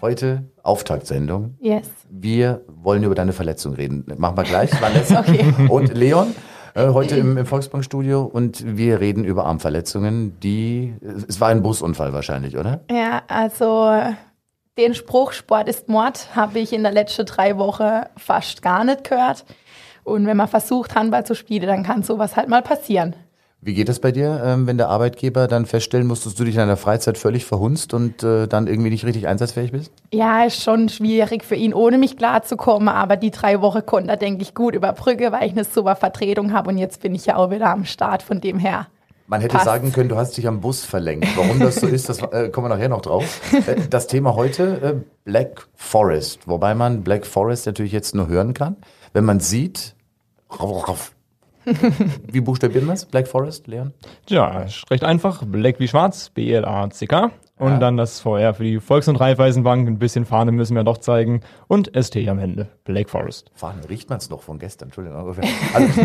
Heute Auftaktsendung. Yes. Wir wollen über deine Verletzung reden. Machen wir gleich, Vanessa Okay. und Leon. Äh, heute im, im Volksbankstudio und wir reden über Armverletzungen, die, es war ein Busunfall wahrscheinlich, oder? Ja, also den Spruch Sport ist Mord habe ich in der letzten drei Wochen fast gar nicht gehört. Und wenn man versucht, Handball zu spielen, dann kann sowas halt mal passieren. Wie geht das bei dir, ähm, wenn der Arbeitgeber dann feststellen muss, dass du dich in deiner Freizeit völlig verhunzt und äh, dann irgendwie nicht richtig einsatzfähig bist? Ja, ist schon schwierig für ihn, ohne mich klarzukommen, aber die drei Wochen konnte er, denke ich, gut überbrücken, weil ich eine super Vertretung habe und jetzt bin ich ja auch wieder am Start, von dem her. Man hätte Passt. sagen können, du hast dich am Bus verlenkt. Warum das so ist, das äh, kommen wir nachher noch drauf. Äh, das Thema heute, äh, Black Forest. Wobei man Black Forest natürlich jetzt nur hören kann, wenn man sieht. Wie buchstabieren wir es? Black Forest, Leon? Ja, recht einfach. Black wie schwarz, B-L-A-C-K. Und Ja. dann das VR für die Volks- und Raiffeisenbank. Ein bisschen Fahne müssen wir doch zeigen. Und ST am Ende. Black Forest. Fahne, riecht man es noch von gestern, Entschuldigung. Also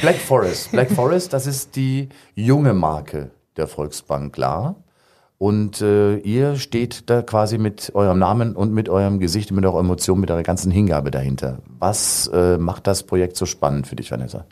Black Forest. Black Forest, das ist die junge Marke der Volksbank Klar. Und äh, ihr steht da quasi mit eurem Namen und mit eurem Gesicht, mit eurer Emotion, mit eurer ganzen Hingabe dahinter. Was äh, macht das Projekt so spannend für dich, Vanessa?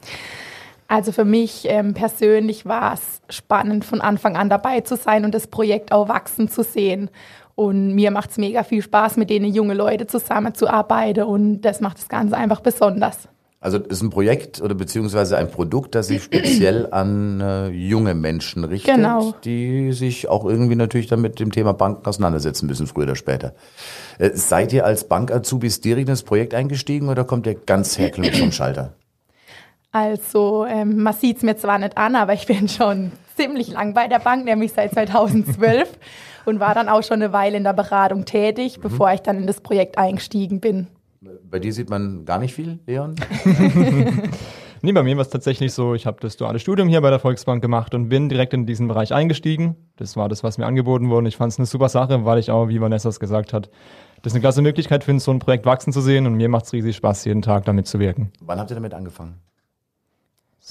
Also für mich ähm, persönlich war es spannend, von Anfang an dabei zu sein und das Projekt auch wachsen zu sehen. Und mir macht es mega viel Spaß, mit denen junge Leute zusammenzuarbeiten und das macht das Ganze einfach besonders. Also es ist ein Projekt oder beziehungsweise ein Produkt, das sich speziell an äh, junge Menschen richtet, Genau. die sich auch irgendwie natürlich dann mit dem Thema Banken auseinandersetzen müssen, früher oder später. Äh, seid ihr als Bank-Azubis direkt ins Projekt eingestiegen oder kommt ihr ganz herkömmlich vom Schalter? Also ähm, man sieht es mir zwar nicht an, aber ich bin schon ziemlich lang bei der Bank, nämlich seit 2012 und war dann auch schon eine Weile in der Beratung tätig, bevor ich dann in das Projekt eingestiegen bin. Bei dir sieht man gar nicht viel, Leon? Nee, bei mir war es tatsächlich so, ich habe das duale Studium hier bei der Volksbank gemacht und bin direkt in diesen Bereich eingestiegen. Das war das, was mir angeboten wurde. Ich fand es eine super Sache, weil ich auch, wie Vanessa es gesagt hat, das eine klasse Möglichkeit finde, so ein Projekt wachsen zu sehen und mir macht es riesig Spaß, jeden Tag damit zu wirken. Wann habt ihr damit angefangen?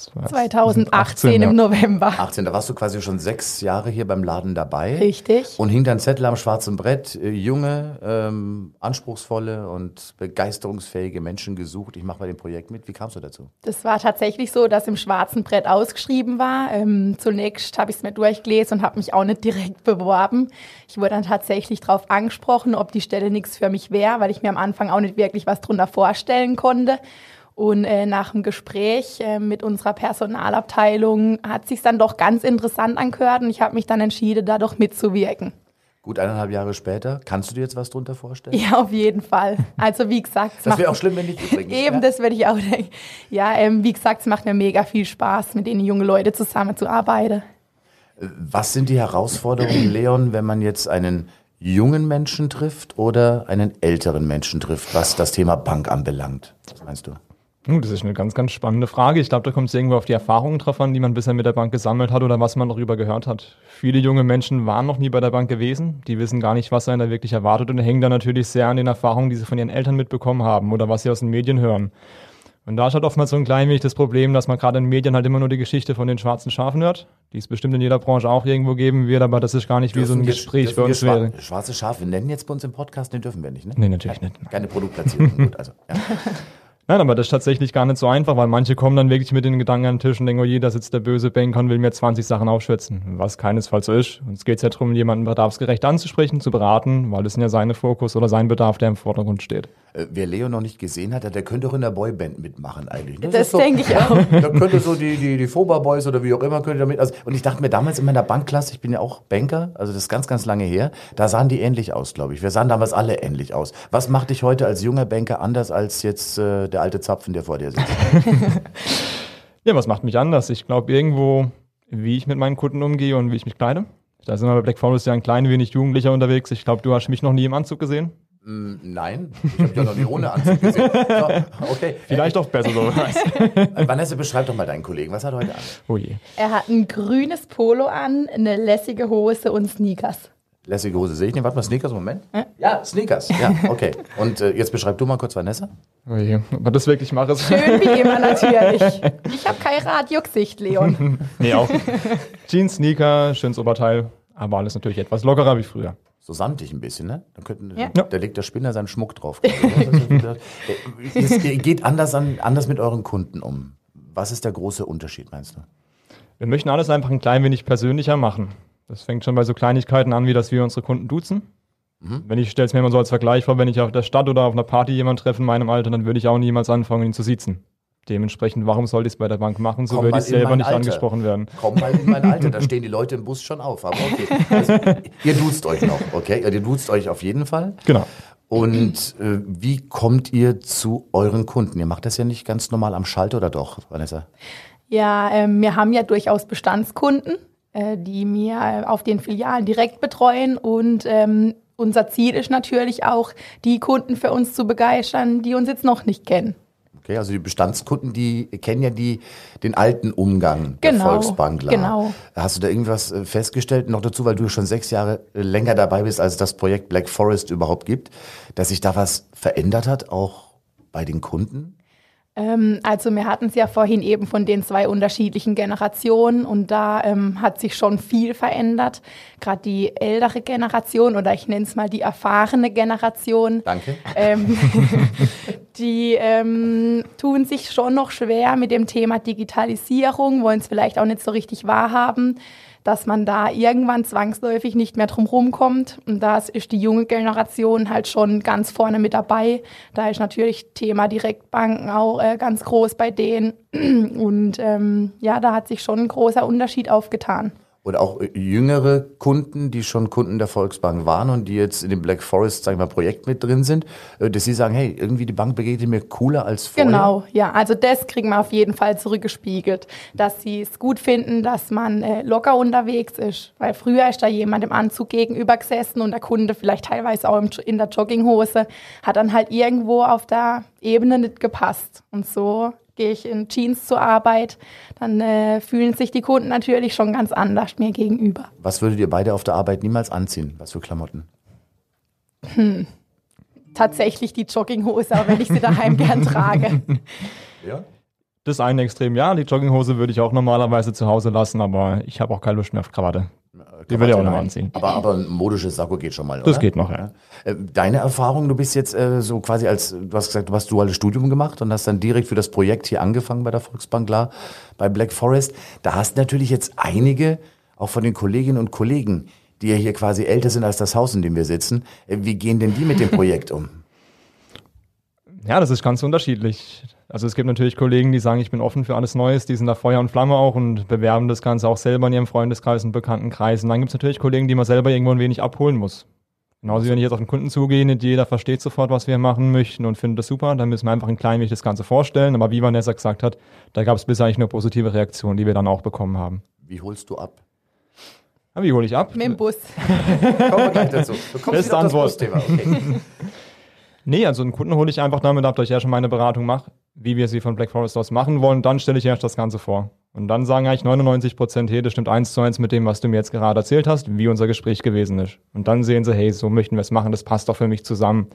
Das war 2018 ja. im November. 18, da warst du quasi schon sechs Jahre hier beim Laden dabei. Richtig. Und hing dann Zettel am schwarzen Brett, äh, junge, ähm, anspruchsvolle und begeisterungsfähige Menschen gesucht. Ich mache bei dem Projekt mit. Wie kamst du dazu? Das war tatsächlich so, dass im schwarzen Brett ausgeschrieben war. Ähm, zunächst habe ich es mir durchgelesen und habe mich auch nicht direkt beworben. Ich wurde dann tatsächlich darauf angesprochen, ob die Stelle nichts für mich wäre, weil ich mir am Anfang auch nicht wirklich was drunter vorstellen konnte. Und äh, nach dem Gespräch äh, mit unserer Personalabteilung hat sich dann doch ganz interessant angehört und ich habe mich dann entschieden, da doch mitzuwirken. Gut eineinhalb Jahre später. Kannst du dir jetzt was drunter vorstellen? Ja, auf jeden Fall. Also wie gesagt, es Das wäre macht- auch schlimm, wenn nicht übrigens. Eben, ja? das würde ich auch denken. Ja, ähm, wie gesagt, es macht mir mega viel Spaß, mit den jungen Leuten zusammenzuarbeiten. Was sind die Herausforderungen, Leon, wenn man jetzt einen jungen Menschen trifft oder einen älteren Menschen trifft, was das Thema Bank anbelangt? Was meinst du? Uh, das ist eine ganz, ganz spannende Frage. Ich glaube, da kommt es irgendwo auf die Erfahrungen drauf an, die man bisher mit der Bank gesammelt hat oder was man darüber gehört hat. Viele junge Menschen waren noch nie bei der Bank gewesen. Die wissen gar nicht, was einen da wirklich erwartet und hängen dann natürlich sehr an den Erfahrungen, die sie von ihren Eltern mitbekommen haben oder was sie aus den Medien hören. Und da ist halt oftmals so ein klein wenig das Problem, dass man gerade in Medien halt immer nur die Geschichte von den schwarzen Schafen hört, die es bestimmt in jeder Branche auch irgendwo geben wird, aber das ist gar nicht wie so ein Dürfen wir- Gespräch dürfen für uns wäre. Schwarze Schafe nennen jetzt bei uns im Podcast, den dürfen wir nicht, ne? Nee, natürlich nicht. Keine Produktplatzierung. Gut, also. Ja. Nein, aber das ist tatsächlich gar nicht so einfach, weil manche kommen dann wirklich mit den Gedanken an den Tisch und denken, oh je, da sitzt der böse Banker und will mir 20 Sachen aufschwätzen. Was keinesfalls so ist. Uns geht es ja darum, jemanden bedarfsgerecht anzusprechen, zu beraten, weil das sind ja seine Fokus oder sein Bedarf, der im Vordergrund steht. Äh, Wer Leo noch nicht gesehen hat, der könnte auch in der Boyband mitmachen eigentlich. ne? Das ist so- denke ich auch. Da könnte so die, die, die Foba Boys oder wie auch immer könnte damit. Also, und ich dachte mir damals in meiner Bankklasse, ich bin ja auch Banker, also das ist ganz, ganz lange her, da sahen die ähnlich aus, glaube ich. Wir sahen damals alle ähnlich aus. Was macht dich heute als junger Banker anders als jetzt äh, der alte Zapfen, der vor dir sitzt? Ja, was macht mich anders? Ich glaube irgendwo, wie ich mit meinen Kunden umgehe und wie ich mich kleide. Da sind wir bei Black Forest ja ein klein wenig jugendlicher unterwegs. Ich glaube, du hast mich noch nie im Anzug gesehen. Nein, ich habe ja noch nie ohne Anzug gesehen. So, okay. Vielleicht auch besser so. Äh, Vanessa, beschreib doch mal deinen Kollegen. Was hat er heute an? oh je. Er hat ein grünes Polo an, eine lässige Hose und Sneakers. Lässige Hose sehe ich nicht. Warte mal, Sneakers, Moment. Ja, Sneakers. Ja, okay. Und äh, jetzt beschreib du mal kurz Vanessa. Oh je. Ob er das wirklich mache? ist- Schön wie immer natürlich. Ich habe kein Radiogesicht, Leon. nee, auch. Jeans, Sneaker, schönes Oberteil. Aber alles natürlich etwas lockerer wie früher. So samtig ein bisschen, ne? Dann könnten, Ja. Da legt der Spinner seinen Schmuck drauf. es geht anders, an, anders mit euren Kunden um. Was ist der große Unterschied, meinst du? Wir möchten alles einfach ein klein wenig persönlicher machen. Das fängt schon bei so Kleinigkeiten an, wie dass wir unsere Kunden duzen. Wenn ich stelle es mir immer so als Vergleich vor, wenn ich auf der Stadt oder auf einer Party jemanden treffe in meinem Alter, dann würde ich auch niemals anfangen, ihn zu siezen. Dementsprechend, warum sollte ich es bei der Bank machen? So Komm würde ich selber nicht Alter. angesprochen werden. Komm mal in mein Alter, da stehen die Leute im Bus schon auf. Aber okay. Also, ihr duzt euch noch, okay? Ihr duzt euch auf jeden Fall. Genau. Und äh, wie kommt ihr zu euren Kunden? Ihr macht das ja nicht ganz normal am Schalter oder doch, Vanessa? Ja, ähm, wir haben ja durchaus Bestandskunden, äh, die wir äh, auf den Filialen direkt betreuen und ähm, unser Ziel ist natürlich auch, die Kunden für uns zu begeistern, die uns jetzt noch nicht kennen. Okay, also die Bestandskunden, die kennen ja die, den alten Umgang der Genau, Volksbankler. genau. Hast du da irgendwas äh, festgestellt? Noch dazu, weil du schon sechs Jahre länger dabei bist, als es das Projekt Black Forest überhaupt gibt, dass sich da was verändert hat, auch bei den Kunden? Ähm, also wir hatten es ja vorhin eben von den zwei unterschiedlichen Generationen und da ähm, hat sich schon viel verändert. Gerade die ältere Generation oder ich nenne es mal die erfahrene Generation, Danke. ähm, die ähm, tun sich schon noch schwer mit dem Thema Digitalisierung, wollen es vielleicht auch nicht so richtig wahrhaben, dass man da irgendwann zwangsläufig nicht mehr drum rumkommt. Und da ist die junge Generation halt schon ganz vorne mit dabei. Da ist natürlich Thema Direktbanken auch äh, ganz groß bei denen. Und ähm, ja, da hat sich schon ein großer Unterschied aufgetan. Oder auch äh, jüngere Kunden, die schon Kunden der Volksbank waren und die jetzt in dem Black Forest, sagen wir mal, Projekt mit drin sind, äh, dass sie sagen, hey, irgendwie die Bank begegnet mir cooler als vorher. Genau, ja, also das kriegen wir auf jeden Fall zurückgespiegelt, dass sie es gut finden, dass man äh, locker unterwegs ist. Weil früher ist da jemand im Anzug gegenüber gesessen und der Kunde vielleicht teilweise auch in der Jogginghose, hat dann halt irgendwo auf der Ebene nicht gepasst. Und so gehe ich in Jeans zur Arbeit, dann äh, fühlen sich die Kunden natürlich schon ganz anders mir gegenüber. Was würdet ihr beide auf der Arbeit niemals anziehen? Was für Klamotten? Tatsächlich die Jogginghose, auch wenn ich sie daheim gern trage. Ja. Das eine Extrem, ja, die Jogginghose würde ich auch normalerweise zu Hause lassen, aber ich habe auch keine Lust mehr auf Krawatte. Die würde ich auch noch anziehen. Aber, aber ein modisches Sakko geht schon mal, Das oder? geht noch, ja. Äh, Deine Erfahrung, du bist jetzt äh, so quasi als, du hast gesagt, du hast duales Studium gemacht und hast dann direkt für das Projekt hier angefangen bei der Volksbank, klar, bei Black Forest. Da hast natürlich jetzt einige, auch von den Kolleginnen und Kollegen, die ja hier quasi älter sind als das Haus, in dem wir sitzen. Äh, Wie gehen denn die mit dem Projekt um? Ja, das ist ganz unterschiedlich. Also es gibt natürlich Kollegen, die sagen, ich bin offen für alles Neues, die sind da Feuer und Flamme auch und bewerben das Ganze auch selber in ihrem Freundeskreis und Bekanntenkreis. Und dann gibt es natürlich Kollegen, die man selber irgendwo ein wenig abholen muss. Genauso wie wenn ich jetzt auf den Kunden zugehe, nicht jeder versteht sofort, was wir machen möchten und findet das super, dann müssen wir einfach ein klein wenig das Ganze vorstellen. Aber wie Vanessa gesagt hat, da gab es bisher eigentlich nur positive Reaktionen, die wir dann auch bekommen haben. Wie holst du ab? Aber wie hole ich ab? Mit dem Bus. Kommen wir gleich dazu. Du kommst Beste auf das Antwort. Busthema. Okay. Nee, also einen Kunden hole ich einfach damit ab, dass ich ja schon meine Beratung mache, wie wir sie von Black Forest aus machen wollen. Dann stelle ich erst das Ganze vor. Und dann sagen eigentlich 99 Prozent, hey, das stimmt eins zu eins mit dem, was du mir jetzt gerade erzählt hast, wie unser Gespräch gewesen ist. Und dann sehen sie, hey, so möchten wir es machen, das passt doch für mich zusammen.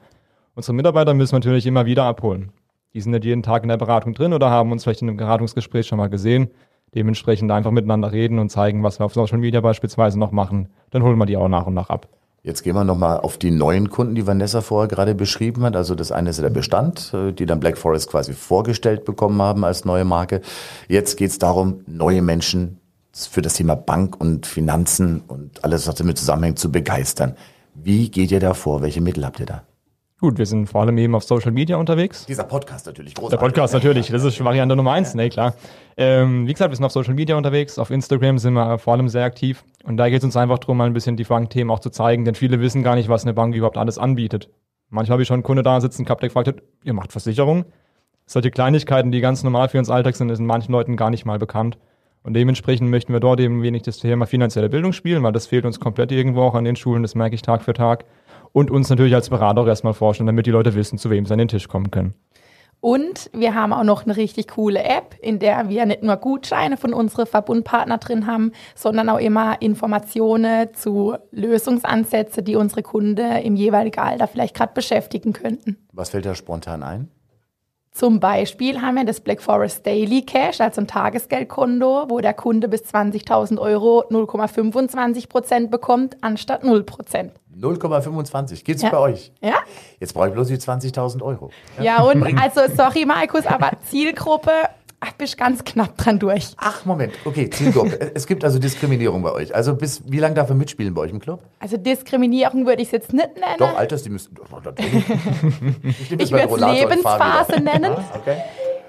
Unsere Mitarbeiter müssen wir natürlich immer wieder abholen. Die sind nicht jeden Tag in der Beratung drin oder haben uns vielleicht in einem Beratungsgespräch schon mal gesehen. Dementsprechend einfach miteinander reden und zeigen, was wir auf Social Media beispielsweise noch machen. Dann holen wir die auch nach und nach ab. Jetzt gehen wir nochmal auf die neuen Kunden, die Vanessa vorher gerade beschrieben hat. Also das eine ist der Bestand, äh, die dann Black Forest quasi vorgestellt bekommen haben als neue Marke. Jetzt geht es darum, neue Menschen für das Thema Bank und Finanzen und alles, was damit zusammenhängt, zu begeistern. Wie geht ihr da vor? Welche Mittel habt ihr da? Gut, wir sind vor allem eben auf Social Media unterwegs. Dieser Podcast natürlich, Der großartig. Podcast natürlich, das ist Variante Nummer eins, ne, klar. Ähm, wie gesagt, wir sind auf Social Media unterwegs, auf Instagram sind wir vor allem sehr aktiv und da geht es uns einfach darum, mal ein bisschen die Bankthemen auch zu zeigen, denn viele wissen gar nicht, was eine Bank überhaupt alles anbietet. Manchmal habe ich schon einen Kunde da sitzen gehabt, der gefragt hat, ihr macht Versicherung? Solche Kleinigkeiten, die ganz normal für uns Alltag sind, sind manchen Leuten gar nicht mal bekannt. Und dementsprechend möchten wir dort eben wenig das Thema finanzielle Bildung spielen, weil das fehlt uns komplett irgendwo auch an den Schulen, das merke ich Tag für Tag. Und uns natürlich als Berater auch erstmal vorstellen, damit die Leute wissen, zu wem sie an den Tisch kommen können. Und wir haben auch noch eine richtig coole App, in der wir nicht nur Gutscheine von unseren Verbundpartnern drin haben, sondern auch immer Informationen zu Lösungsansätzen, die unsere Kunden im jeweiligen Alter vielleicht gerade beschäftigen könnten. Was fällt da spontan ein? Zum Beispiel haben wir das Black Forest Daily Cash, also ein Tagesgeldkonto, wo der Kunde bis 20.000 Euro 0,25 Prozent bekommt, anstatt 0 Prozent. 0,25. Geht's Ja. bei euch? Ja? Jetzt brauche ich bloß die 20.000 Euro. Ja, und also, sorry Markus, aber Zielgruppe, bist ganz knapp dran durch. Ach, Moment. Okay, Zielgruppe. es gibt also Diskriminierung bei euch. Also bis, wie lange darf er mitspielen bei euch im Club? Also Diskriminierung würde ich es jetzt nicht nennen. Doch, Alters, die müssen. Ich meinen würde es Lebensphase nennen. Okay.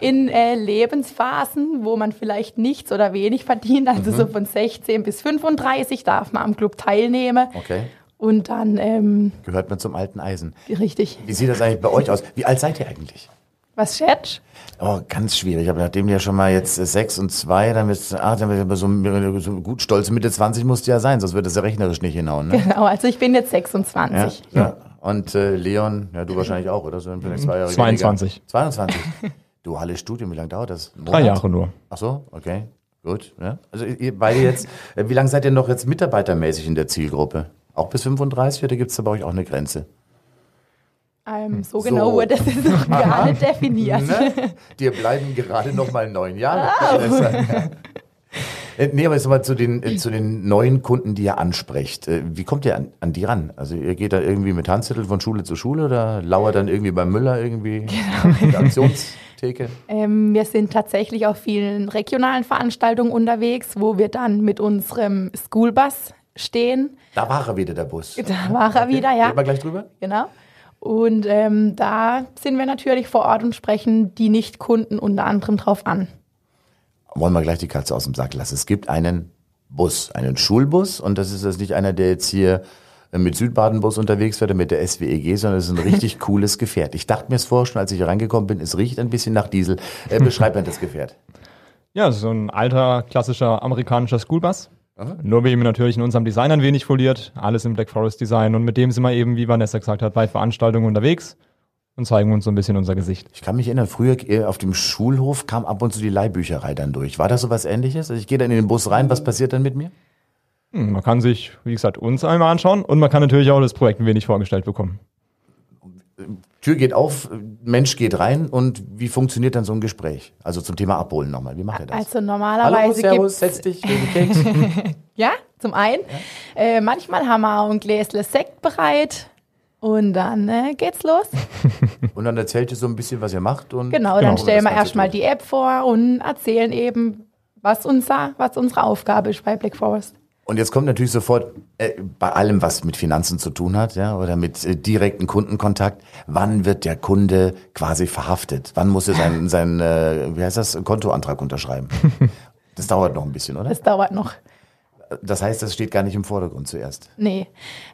In äh, Lebensphasen, wo man vielleicht nichts oder wenig verdient, also Mhm. so von 16 bis 35 darf man am Club teilnehmen. Okay. Und dann, ähm, Gehört man zum alten Eisen. richtig, Wie sieht das eigentlich bei euch aus? Wie alt seid ihr eigentlich? Was schätzt? Oh, ganz schwierig. Aber nachdem du ja schon mal jetzt äh, sechs und zwei, dann wird ah, dann wird so, so gut stolze Mitte 20 musst du ja sein, sonst wird das ja rechnerisch nicht hinhauen. Ne? Genau, also ich bin jetzt Ja, 26. ja. Und äh, Leon, ja, du wahrscheinlich auch, oder? So Jahre 22. Weniger. 22. Duales Studium, wie lange dauert das? Drei? Jahre nur. Ach so, okay. Gut. Ja. Also ihr beide jetzt, äh, wie lange seid ihr noch jetzt mitarbeitermäßig in der Zielgruppe? Auch bis 35 oder gibt es da bei euch auch eine Grenze? Ähm, so, So. genau wurde das ist noch gar nicht definiert. Ne? Dir bleiben gerade noch mal neun Jahre. Ah. Äh, Nee, aber jetzt mal zu den, äh, zu den neuen Kunden, die ihr ansprecht. Äh, Wie kommt ihr an, an die ran? Also ihr geht da irgendwie mit Handzettel von Schule zu Schule oder lauert dann irgendwie beim Müller irgendwie in der Aktionstheke? Ähm, wir sind tatsächlich auf vielen regionalen Veranstaltungen unterwegs, wo wir dann mit unserem Schoolbus stehen. Da war er wieder, der Bus. Da war er wieder, ja. Gehen wir gleich drüber? Genau. Und ähm, da sind wir natürlich vor Ort und sprechen die Nicht-Kunden unter anderem drauf an. Wollen wir gleich die Katze aus dem Sack lassen. Es gibt einen Bus, einen Schulbus und das ist jetzt nicht einer, der jetzt hier äh, mit Südbaden-Bus unterwegs wird oder mit der SWEG, sondern es ist ein richtig cooles Gefährt. Ich dachte mir es vor, schon als ich hier reingekommen bin, es riecht ein bisschen nach Diesel. Äh, beschreib mir das Gefährt. Ja, so ein alter, klassischer amerikanischer Schoolbus. Nur wie eben natürlich in unserem Design ein wenig foliert. Alles im Black Forest Design. Und mit dem sind wir eben, wie Vanessa gesagt hat, bei Veranstaltungen unterwegs und zeigen uns so ein bisschen unser Gesicht. Ich kann mich erinnern, früher äh, auf dem Schulhof kam ab und zu die Leihbücherei dann durch. War das so was ähnliches? Also ich gehe dann in den Bus rein, was passiert dann mit mir? Hm, Man kann sich, wie gesagt, uns einmal anschauen und man kann natürlich auch das Projekt ein wenig vorgestellt bekommen. Tür geht auf, Mensch geht rein und wie funktioniert dann so ein Gespräch? Also zum Thema Abholen nochmal. Wie macht ihr das? Also Hallo, normalerweise Servus, gibt's setz dich, Keks. Ja, zum einen. Äh, manchmal haben wir auch ein Gläsle Sekt bereit. Und dann äh, geht's los. Und dann erzählt ihr so ein bisschen, was ihr macht. Und Genau, Genau, dann stellen wir erstmal die App vor und erzählen eben, was, unser, was unsere Aufgabe ist bei Black Forest. Und jetzt kommt natürlich sofort äh, bei allem, was mit Finanzen zu tun hat, ja, oder mit äh, direkten Kundenkontakt, wann wird der Kunde quasi verhaftet? Wann muss er seinen, sein, äh, wie heißt das, Kontoantrag unterschreiben? Das dauert noch ein bisschen, oder? Das dauert noch. Das heißt, das steht gar nicht im Vordergrund zuerst. Nee.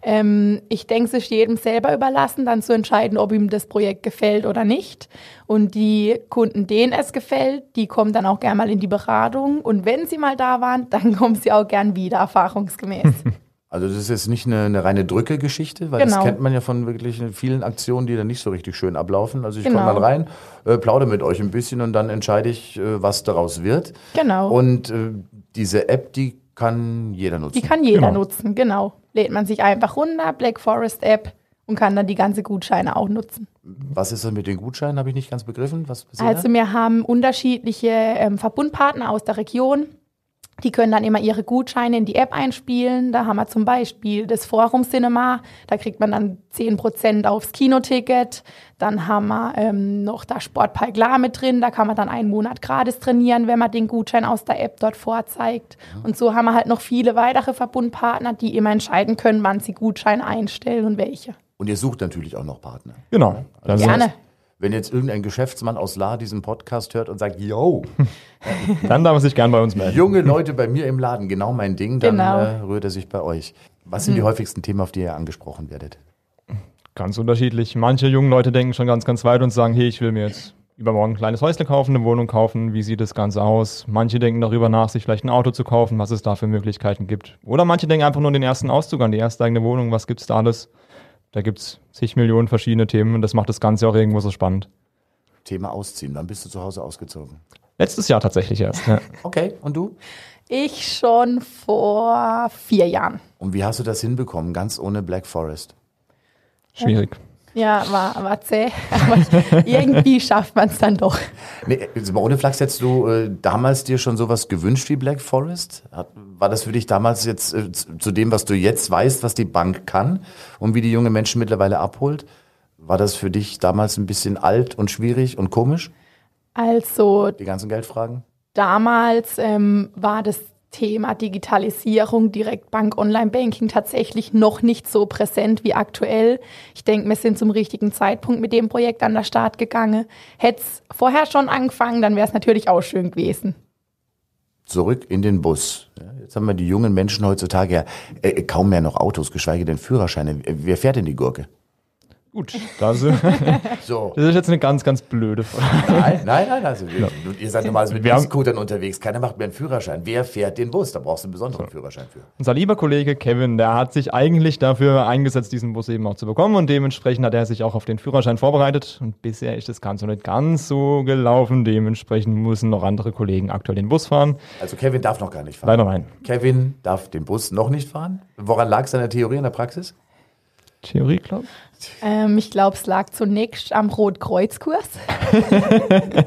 Ähm, ich denke, es ist jedem selber überlassen, dann zu entscheiden, ob ihm das Projekt gefällt oder nicht. Und die Kunden, denen es gefällt, die kommen dann auch gern mal in die Beratung. Und wenn sie mal da waren, dann kommen sie auch gern wieder, erfahrungsgemäß. Also das ist jetzt nicht eine, eine reine Drücke-Geschichte, weil das Genau. kennt man ja von wirklich vielen Aktionen, die dann nicht so richtig schön ablaufen. Also ich Genau. komme dann rein, äh, plaudere mit euch ein bisschen und dann entscheide ich, äh, was daraus wird. Genau. Und äh, diese App, die kann jeder nutzen. Die kann jeder Genau. nutzen, genau. Lädt man sich einfach runter, Black Forest App, und kann dann die ganze Gutscheine auch nutzen. Was ist das mit den Gutscheinen? Habe ich nicht ganz begriffen. Was Also wir haben unterschiedliche ähm, Verbundpartner aus der Region. Die können dann immer ihre Gutscheine in die App einspielen. Da haben wir zum Beispiel das Forum Cinema. Da kriegt man dann 10% aufs Kinoticket. Dann haben wir ähm, noch da Sportpark La mit drin. Da kann man dann einen Monat gratis trainieren, wenn man den Gutschein aus der App dort vorzeigt. Und so haben wir halt noch viele weitere Verbundpartner, die immer entscheiden können, wann sie Gutscheine einstellen und welche. Und ihr sucht natürlich auch noch Partner. Genau. Das ist- Gerne. Wenn jetzt irgendein Geschäftsmann aus La diesen Podcast hört und sagt, yo, Dann darf er sich gern bei uns melden. junge Leute bei mir im Laden, genau mein Ding, dann Genau. äh, rührt er sich bei euch. Was sind die häufigsten Themen, auf die ihr angesprochen werdet? Ganz unterschiedlich. Manche jungen Leute denken schon ganz, ganz weit und sagen, hey, ich will mir jetzt übermorgen ein kleines Häusle kaufen, eine Wohnung kaufen. Wie sieht das Ganze aus? Manche denken darüber nach, sich vielleicht ein Auto zu kaufen, was es da für Möglichkeiten gibt. Oder manche denken einfach nur an den ersten Auszug, an die erste eigene Wohnung. Was gibt's da alles? Da gibt es zig Millionen verschiedene Themen und das macht das Ganze auch irgendwo so spannend. Thema Ausziehen. Wann bist du zu Hause ausgezogen? Letztes Jahr tatsächlich erst. Ja. Okay, und du? Ich schon vor vier Jahren. Und wie hast du das hinbekommen, ganz ohne Black Forest? Schwierig. Ja, war, war zäh, aber irgendwie schafft man es dann doch. Nee, mal ohne Flachs, hättest du äh, damals dir schon sowas gewünscht wie Black Forest? War das für dich damals jetzt äh, zu zu dem, was du jetzt weißt, was die Bank kann und wie die junge Menschen mittlerweile abholt? War das für dich damals ein bisschen alt und schwierig und komisch, Also die ganzen Geldfragen? damals ähm, war das Thema Digitalisierung, Direktbank, Online-Banking tatsächlich noch nicht so präsent wie aktuell. Ich denke, wir sind zum richtigen Zeitpunkt mit dem Projekt an den Start gegangen. Hätte es vorher schon angefangen, dann wäre es natürlich auch schön gewesen. Zurück in den Bus. Jetzt haben wir die jungen Menschen heutzutage ja äh, kaum mehr noch Autos, geschweige denn Führerscheine. Wer fährt denn die Gurke? Gut, das, ist- So. das ist jetzt eine ganz, ganz blöde Frage. Nein, nein, nein. Also, Ihr seid normalerweise mit Wir E-Scootern unterwegs. Keiner macht mehr einen Führerschein. Wer fährt den Bus? Da brauchst du einen besonderen Führerschein für. Unser lieber Kollege Kevin, der hat sich eigentlich dafür eingesetzt, diesen Bus eben auch zu bekommen und dementsprechend hat er sich auch auf den Führerschein vorbereitet und bisher ist das Ganze noch nicht ganz so gelaufen. Dementsprechend müssen noch andere Kollegen aktuell den Bus fahren. Also Kevin darf noch gar nicht fahren. Leider nein. Kevin darf den Bus noch nicht fahren. Woran lag es in der Theorie in der Praxis? Theorie, glaube Ähm, ich glaube, es lag zunächst am Rotkreuzkurs.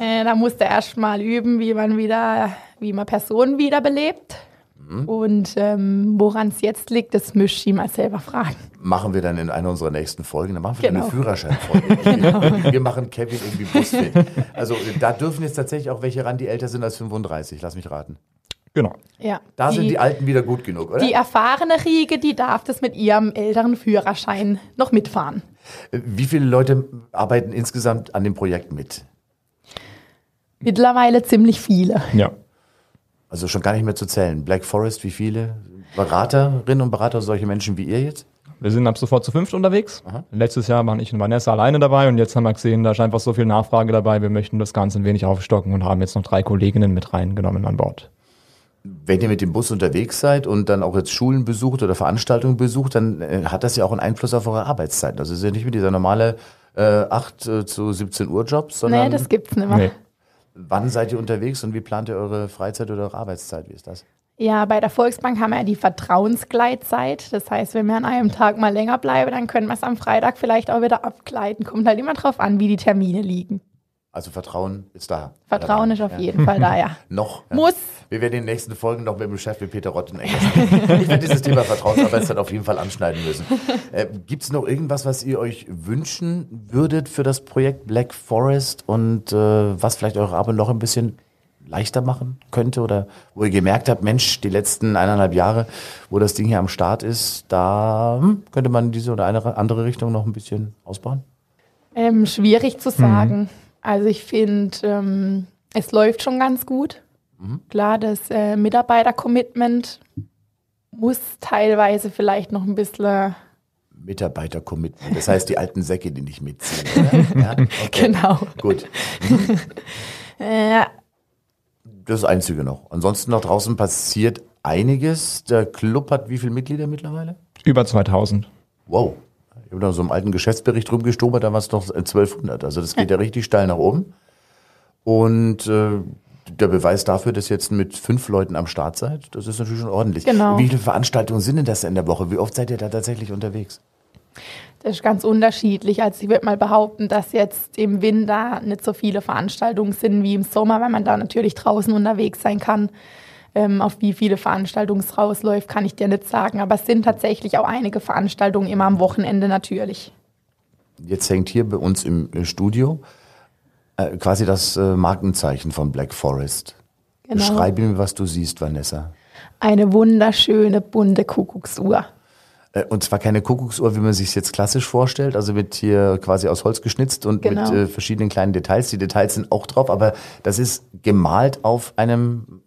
äh, da musste erst mal üben, wie man wieder, wie man Personen wiederbelebt. Und ähm, woran es jetzt liegt, das müsst ihr mal selber fragen. Machen wir dann in einer unserer nächsten Folgen. Dann machen wir Genau. eine Führerscheinfolge. Wir machen Kevin irgendwie busfit. Also da dürfen jetzt tatsächlich auch welche ran, die älter sind als 35. Lass mich raten. Genau. Ja, Da sind die Alten wieder gut genug, oder? die erfahrene Riege, die darf das mit ihrem älteren Führerschein noch mitfahren. Wie viele Leute arbeiten insgesamt an dem Projekt mit? Mittlerweile ziemlich viele. Ja. Also schon gar nicht mehr zu zählen. Black Forest, wie viele? Beraterinnen und Berater, solche Menschen wie ihr jetzt? Wir sind ab sofort zu fünft unterwegs. Letztes Jahr waren ich und Vanessa alleine dabei und jetzt haben wir gesehen, da ist einfach so viel Nachfrage dabei. Wir möchten das Ganze ein wenig aufstocken und haben jetzt noch drei Kolleginnen mit reingenommen an Bord. Wenn ihr mit dem Bus unterwegs seid und dann auch jetzt Schulen besucht oder Veranstaltungen besucht, dann äh, hat das ja auch einen Einfluss auf eure Arbeitszeit. Das ist ja nicht wie dieser normale äh, 8 äh, zu 17 Uhr Job, sondern Nee, das gibt's nicht mehr. Nee. wann seid ihr unterwegs und wie plant ihr eure Freizeit oder eure Arbeitszeit? Wie ist das? Ja, bei der Volksbank haben wir ja die Vertrauensgleitzeit. Das heißt, wenn wir an einem Tag mal länger bleiben, dann können wir es am Freitag vielleicht auch wieder abgleiten. Kommt halt immer drauf an, wie die Termine liegen. Also Vertrauen ist da. Vertrauen ist auf Ja. jeden Fall da, ja. Noch. Ja. Muss. Wir werden in den nächsten Folgen noch mit dem Chef, mit Peter Rott in England sprechen. Ich werde dieses Thema Vertrauensarbeitszeit auf jeden Fall anschneiden müssen. Äh, Gibt es noch irgendwas, was ihr euch wünschen würdet für das Projekt Black Forest und äh, was vielleicht eure Arbeit noch ein bisschen leichter machen könnte oder wo ihr gemerkt habt, Mensch, die letzten eineinhalb Jahre, wo das Ding hier am Start ist, da hm, könnte man diese oder eine andere Richtung noch ein bisschen ausbauen? Ähm, schwierig zu sagen. Also ich finde, ähm, es läuft schon ganz gut. Klar, das äh, Mitarbeiter-Commitment muss teilweise vielleicht noch ein bisschen, Mitarbeiter-Commitment. Das heißt, die alten Säcke, die nicht mitziehen. Oder? Ja? Okay. genau. Gut. Äh, Das ist das Einzige noch. Ansonsten noch draußen passiert einiges. Der Club hat wie viele Mitglieder mittlerweile? Über 2000. Wow. Ich habe da so einen alten Geschäftsbericht rumgestobert, da war es noch 1200. Also das geht ja richtig steil nach oben. Und äh, der Beweis dafür, dass ihr jetzt mit fünf Leuten am Start seid, das ist natürlich schon ordentlich. Genau. Wie viele Veranstaltungen sind denn das in der Woche? Wie oft seid ihr da tatsächlich unterwegs? Das ist ganz unterschiedlich. Also ich würde mal behaupten, dass jetzt im Winter nicht so viele Veranstaltungen sind wie im Sommer, weil man da natürlich draußen unterwegs sein kann. Ähm, auf wie viele Veranstaltungen es rausläuft, kann ich dir nicht sagen. Aber es sind tatsächlich auch einige Veranstaltungen immer am Wochenende natürlich. Jetzt hängt hier bei uns im äh, Studio äh, quasi das äh, Markenzeichen von Black Forest. Genau. Beschreibe mir, was du siehst, Vanessa. Eine wunderschöne bunte Kuckucksuhr. Äh, Und zwar keine Kuckucksuhr, wie man sich jetzt klassisch vorstellt, also mit hier quasi aus Holz geschnitzt und Genau. mit äh, verschiedenen kleinen Details. Die Details sind auch drauf, aber das ist gemalt auf einem,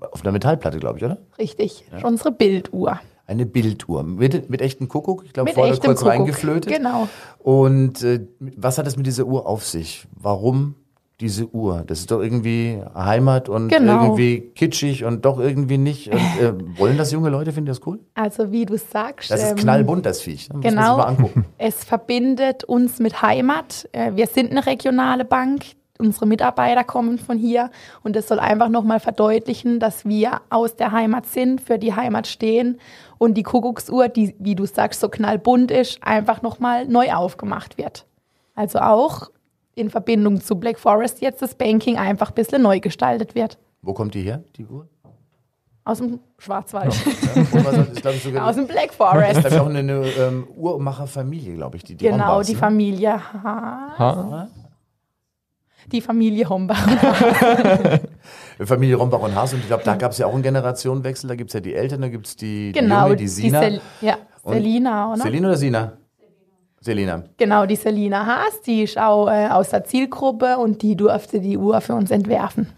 auf einer Metallplatte, glaube ich, oder? Richtig. Das ist Unsere Bilduhr. Eine Bilduhr mit, mit echtem Kuckuck. Ich glaube, vorher kurz Kuckuck. reingeflötet. Genau. Und äh, was hat es mit dieser Uhr auf sich? Warum diese Uhr? Das ist doch irgendwie Heimat und Genau. irgendwie kitschig und doch irgendwie nicht. Und, äh, wollen das junge Leute? Finden die das cool? Also wie du sagst. Das ist ähm, knallbunt, das Viech. Da muss man sich Genau. Es verbindet uns mit Heimat. Äh, Wir sind eine regionale Bank. Unsere Mitarbeiter kommen von hier und das soll einfach nochmal verdeutlichen, dass wir aus der Heimat sind, für die Heimat stehen und die Kuckucksuhr, die, wie du sagst, so knallbunt ist, einfach nochmal neu aufgemacht wird. Also auch in Verbindung zu Black Forest jetzt das Banking einfach ein bisschen neu gestaltet wird. Wo kommt die her, die Uhr? Aus dem Schwarzwald, Ja, ist, ich, sogar aus dem Black das Forest. ist glaub ich, auch eine, eine ähm, Uhrmacherfamilie, glaube ich, die, die Genau, Hombachs, die ne? Familie Ha- Ha? Die Familie Hombach. Familie Rombach und Haas. Und ich glaube, da gab es ja auch einen Generationenwechsel. Da gibt es ja die Eltern, da gibt es die, die Genau, Junge, die Sina. Sel ja, Und- Selina, oder? Selina oder Sina? Selina. Genau, die Selina Haas, die ist auch äh, aus der Zielgruppe und die durfte die Uhr für uns entwerfen.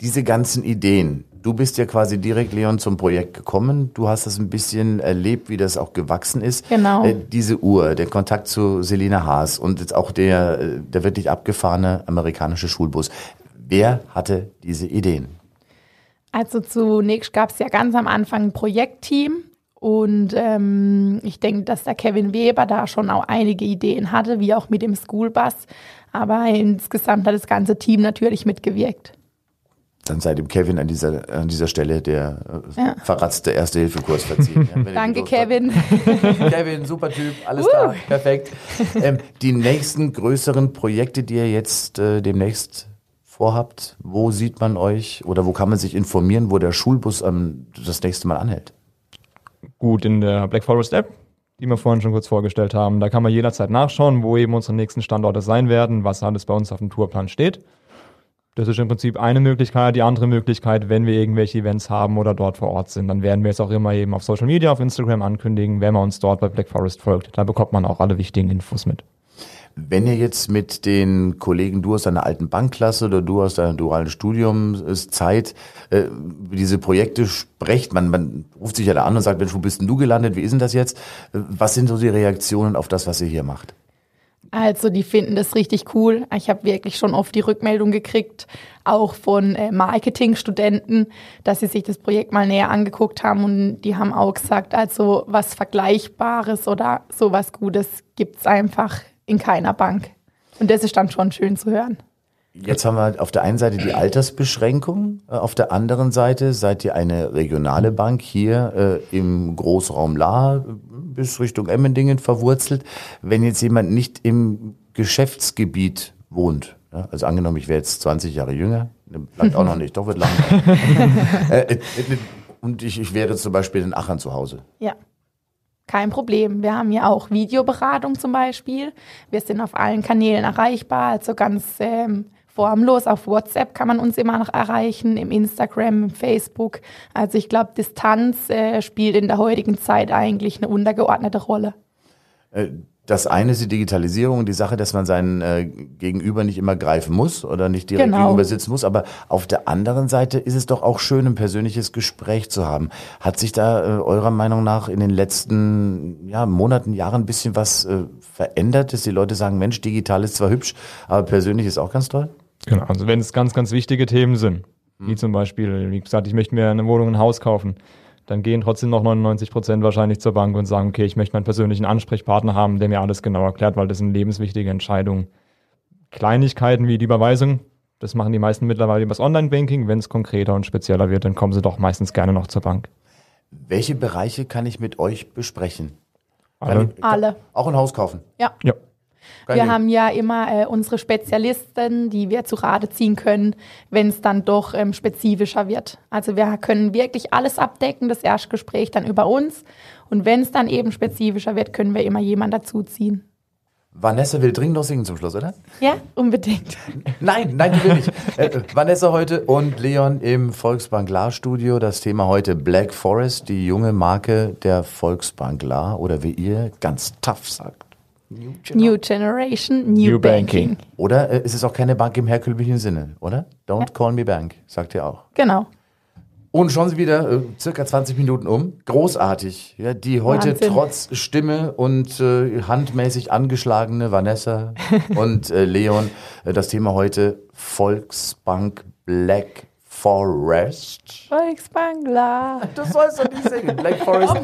Diese ganzen Ideen. Du bist ja quasi direkt, Leon, zum Projekt gekommen. Du hast das ein bisschen erlebt, wie das auch gewachsen ist. Genau. Äh, diese Uhr, der Kontakt zu Selina Haas und jetzt auch der, äh, der wirklich abgefahrene amerikanische Schulbus. Wer hatte diese Ideen? Also zunächst gab es ja ganz am Anfang ein Projektteam und ähm, ich denke, dass der Kevin Weber da schon auch einige Ideen hatte, wie auch mit dem Schoolbus. Aber insgesamt hat das ganze Team natürlich mitgewirkt. Dann sei dem Kevin an dieser, an dieser Stelle der äh, Ja. verratzte Erste-Hilfe-Kurs verziehen. Ja, Danke. Kevin. Kevin, super Typ, alles da, perfekt. Ähm, die nächsten größeren Projekte, die ihr jetzt äh, demnächst vorhabt, wo sieht man euch oder wo kann man sich informieren, wo der Schulbus ähm, das nächste Mal anhält? Gut, in der Black Forest App, die wir vorhin schon kurz vorgestellt haben, da kann man jederzeit nachschauen, wo eben unsere nächsten Standorte sein werden, was alles bei uns auf dem Tourplan steht. Das ist im Prinzip eine Möglichkeit. Die andere Möglichkeit, wenn wir irgendwelche Events haben oder dort vor Ort sind, dann werden wir es auch immer eben auf Social Media, auf Instagram ankündigen, wenn man uns dort bei Black Forest folgt. Da bekommt man auch alle wichtigen Infos mit. Wenn ihr jetzt mit den Kollegen, du aus deiner alten Bankklasse oder du aus deiner dualen Studiumszeit, äh, diese Projekte sprecht, man, man ruft sich ja da an und sagt, Mensch, wo bist denn du gelandet, wie ist denn das jetzt? Äh, Was sind so die Reaktionen auf das, was ihr hier macht? Also die finden das richtig cool. Ich habe wirklich schon oft die Rückmeldung gekriegt, auch von äh, Marketingstudenten, dass sie sich das Projekt mal näher angeguckt haben und die haben auch gesagt, also was Vergleichbares oder sowas Gutes gibt's einfach in keiner Bank. Und das ist dann schon schön zu hören. Jetzt haben wir auf der einen Seite die Altersbeschränkung, äh, auf der anderen Seite seid ihr eine regionale Bank hier äh, im Großraum La bis Richtung Emmendingen verwurzelt. Wenn jetzt jemand nicht im Geschäftsgebiet wohnt, ja, also angenommen, ich wäre jetzt 20 Jahre jünger, ne, bleibt auch noch nicht, doch wird lang. äh, äh, äh, und ich, ich wäre zum Beispiel in Aachen zu Hause. Ja. Kein Problem. Wir haben ja auch Videoberatung zum Beispiel. Wir sind auf allen Kanälen erreichbar, also ganz ähm, formlos. Auf WhatsApp kann man uns immer noch erreichen, im Instagram, im Facebook. Also ich glaube, Distanz äh, spielt in der heutigen Zeit eigentlich eine untergeordnete Rolle. Äh, Das eine ist die Digitalisierung, die Sache, dass man seinen äh, Gegenüber nicht immer greifen muss oder nicht direkt Genau. gegenüber sitzen muss. Aber auf der anderen Seite ist es doch auch schön, ein persönliches Gespräch zu haben. Hat sich da äh, eurer Meinung nach in den letzten ja, Monaten, Jahren ein bisschen was äh, verändert, dass die Leute sagen, Mensch, digital ist zwar hübsch, aber persönlich ist auch ganz toll? Genau, also wenn es ganz, ganz wichtige Themen sind, wie zum Beispiel, wie gesagt, ich möchte mir eine Wohnung, ein Haus kaufen, dann gehen trotzdem noch 99 Prozent wahrscheinlich zur Bank und sagen, okay, ich möchte meinen persönlichen Ansprechpartner haben, der mir alles genau erklärt, weil das sind lebenswichtige Entscheidungen. Kleinigkeiten wie die Überweisung, das machen die meisten mittlerweile übers Online-Banking. Wenn es konkreter und spezieller wird, dann kommen sie doch meistens gerne noch zur Bank. Welche Bereiche kann ich mit euch besprechen? Alle? ich- Alle. Auch ein Haus kaufen? Ja. Ja. Kein Wir haben ja immer äh, unsere Spezialisten, die wir zu Rate ziehen können, wenn es dann doch ähm, spezifischer wird. Also wir können wirklich alles abdecken, das Erstgespräch dann über uns. Und wenn es dann eben spezifischer wird, können wir immer jemanden dazuziehen. Vanessa will dringend noch singen zum Schluss, oder? Ja, unbedingt. Nein, nein, die will nicht. Äh, äh, Vanessa heute und Leon im Volksbank La Studio. Das Thema heute Black Forest, die junge Marke der Volksbank La oder wie ihr ganz tough sagt. New Gen- New Generation, New, New Banking. Banking. Oder äh, ist es auch keine Bank im herkömmlichen Sinne, oder? Don't call me bank, sagt ihr auch. Genau. Und schon sind wieder äh, circa 20 Minuten um. Großartig. Ja, die heute Wahnsinn. trotz Stimme und äh, handmäßig angeschlagene Vanessa und äh, Leon. Äh, das Thema heute Volksbank Black Forest. Volksbangler. Das sollst du nicht singen. Black Forest.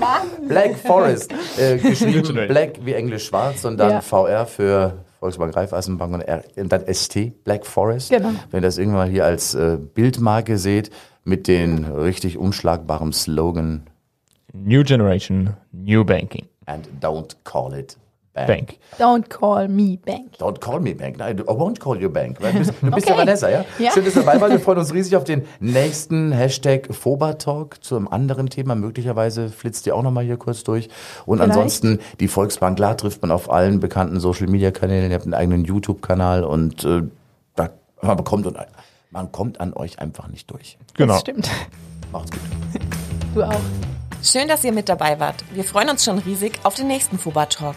Black Forest. Äh, geschrieben Black wie Englisch schwarz und dann Ja. VR für Volksbank Raiffeisenbank und, R und dann ST, Black Forest. Genau. Wenn ihr das irgendwann hier als äh, Bildmarke seht, mit den richtig unschlagbaren Slogan New Generation, New Banking. and don't call it bank. Bank. Don't call me Bank. Don't call me bank. Nein, I won't call you bank. Du bist, du bist ja Okay. Vanessa, ja? Ja. Schön, dass du dabei warst. Wir freuen uns riesig auf den nächsten Hashtag Foba-Talk zu einem anderen Thema. Möglicherweise flitzt ihr auch nochmal hier kurz durch. Und Vielleicht. ansonsten, die Volksbank, klar, trifft man auf allen bekannten Social-Media-Kanälen. Ihr habt einen eigenen YouTube-Kanal und äh, da, man, bekommt, und, man kommt an euch einfach nicht durch. Genau. Das stimmt. Macht's gut. Du auch. Schön, dass ihr mit dabei wart. Wir freuen uns schon riesig auf den nächsten Fuba Talk.